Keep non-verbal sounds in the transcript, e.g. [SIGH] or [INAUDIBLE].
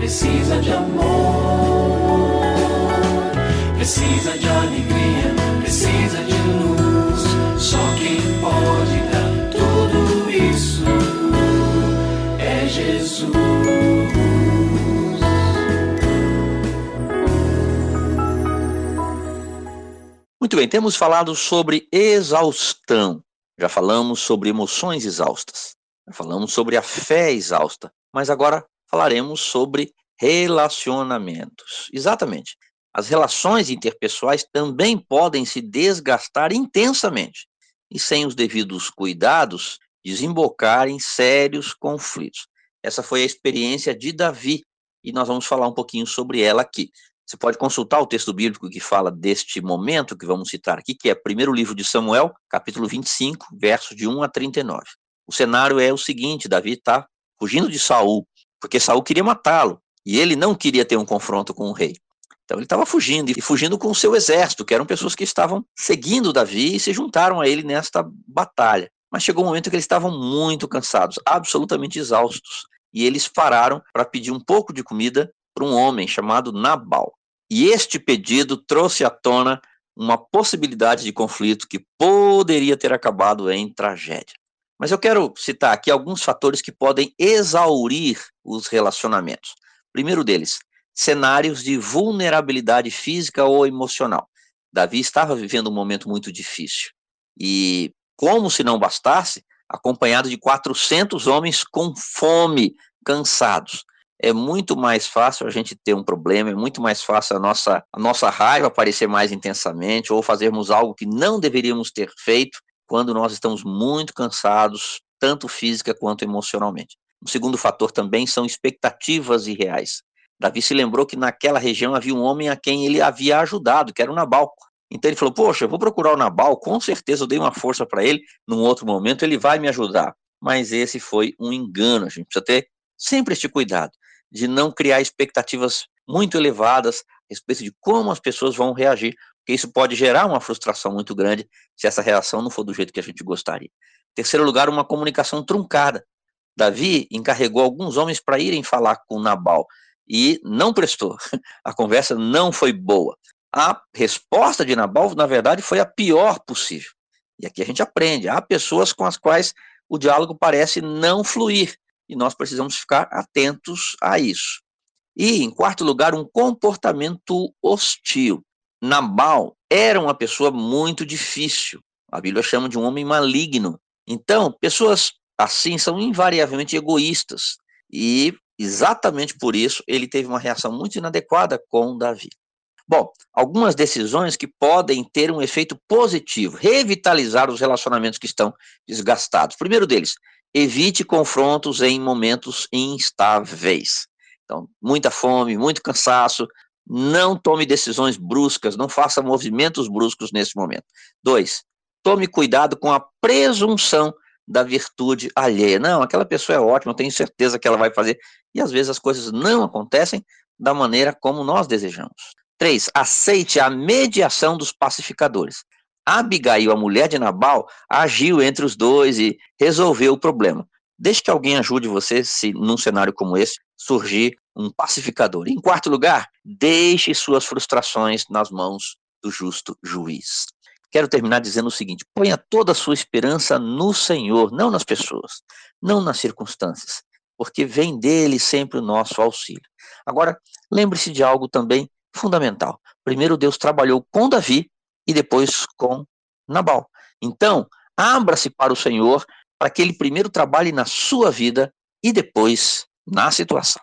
precisa de amor, precisa de alegria, precisa de luz. Só quem pode dar tudo isso é Jesus. Muito bem, temos falado sobre exaustão. Já falamos sobre emoções exaustas. Já falamos sobre a fé exausta. Mas agora falaremos sobre relacionamentos. Exatamente. As relações interpessoais também podem se desgastar intensamente e, sem os devidos cuidados, desembocar em sérios conflitos. Essa foi a experiência de Davi e nós vamos falar um pouquinho sobre ela aqui. Você pode consultar o texto bíblico que fala deste momento que vamos citar aqui, que é primeiro livro de Samuel, capítulo 25, versos de 1 a 39. O cenário é o seguinte: Davi está fugindo de Saul, porque Saul queria matá-lo, e ele não queria ter um confronto com o rei. Então ele estava fugindo, e fugindo com o seu exército, que eram pessoas que estavam seguindo Davi e se juntaram a ele nesta batalha. Mas chegou um momento que eles estavam muito cansados, absolutamente exaustos, e eles pararam para pedir um pouco de comida para um homem chamado Nabal. E este pedido trouxe à tona uma possibilidade de conflito que poderia ter acabado em tragédia. Mas eu quero citar aqui alguns fatores que podem exaurir os relacionamentos. Primeiro deles, cenários de vulnerabilidade física ou emocional. Davi estava vivendo um momento muito difícil. E, como se não bastasse, acompanhado de 400 homens com fome, cansados é muito mais fácil a gente ter um problema, é muito mais fácil a nossa, a nossa raiva aparecer mais intensamente ou fazermos algo que não deveríamos ter feito quando nós estamos muito cansados, tanto física quanto emocionalmente. O segundo fator também são expectativas irreais. Davi se lembrou que naquela região havia um homem a quem ele havia ajudado, que era o Nabal. Então ele falou: Poxa, eu vou procurar o Nabal, com certeza eu dei uma força para ele, num outro momento ele vai me ajudar. Mas esse foi um engano, a gente precisa ter sempre este cuidado de não criar expectativas muito elevadas a respeito de como as pessoas vão reagir, porque isso pode gerar uma frustração muito grande se essa reação não for do jeito que a gente gostaria. Terceiro lugar, uma comunicação truncada. Davi encarregou alguns homens para irem falar com Nabal e não prestou. [LAUGHS] A conversa não foi boa. A resposta de Nabal, na verdade, foi a pior possível. E aqui a gente aprende. Há pessoas com as quais o diálogo parece não fluir e nós precisamos ficar atentos a isso. E, em quarto lugar, um comportamento hostil. Nabal era uma pessoa muito difícil. A Bíblia chama de um homem maligno. Então, pessoas assim são invariavelmente egoístas. E, exatamente por isso, ele teve uma reação muito inadequada com Davi. Bom, algumas decisões que podem ter um efeito positivo, revitalizar os relacionamentos que estão desgastados. Primeiro deles, evite confrontos em momentos instáveis. Então, muita fome, muito cansaço, não tome decisões bruscas, não faça movimentos bruscos nesse momento. Dois, tome cuidado com a presunção da virtude alheia. Não, aquela pessoa é ótima, eu tenho certeza que ela vai fazer. E às vezes as coisas não acontecem da maneira como nós desejamos. Três, aceite a mediação dos pacificadores. Abigail, a mulher de Nabal, agiu entre os dois e resolveu o problema. Deixe que alguém ajude você, se num cenário como esse surgir um pacificador. Em quarto lugar, deixe suas frustrações nas mãos do justo juiz. Quero terminar dizendo o seguinte: ponha toda a sua esperança no Senhor, não nas pessoas, não nas circunstâncias, porque vem dele sempre o nosso auxílio. Agora, lembre-se de algo também fundamental. Primeiro, Deus trabalhou com Davi e depois com Nabal. Então, abra-se para o Senhor para que ele primeiro trabalhe na sua vida e depois na situação.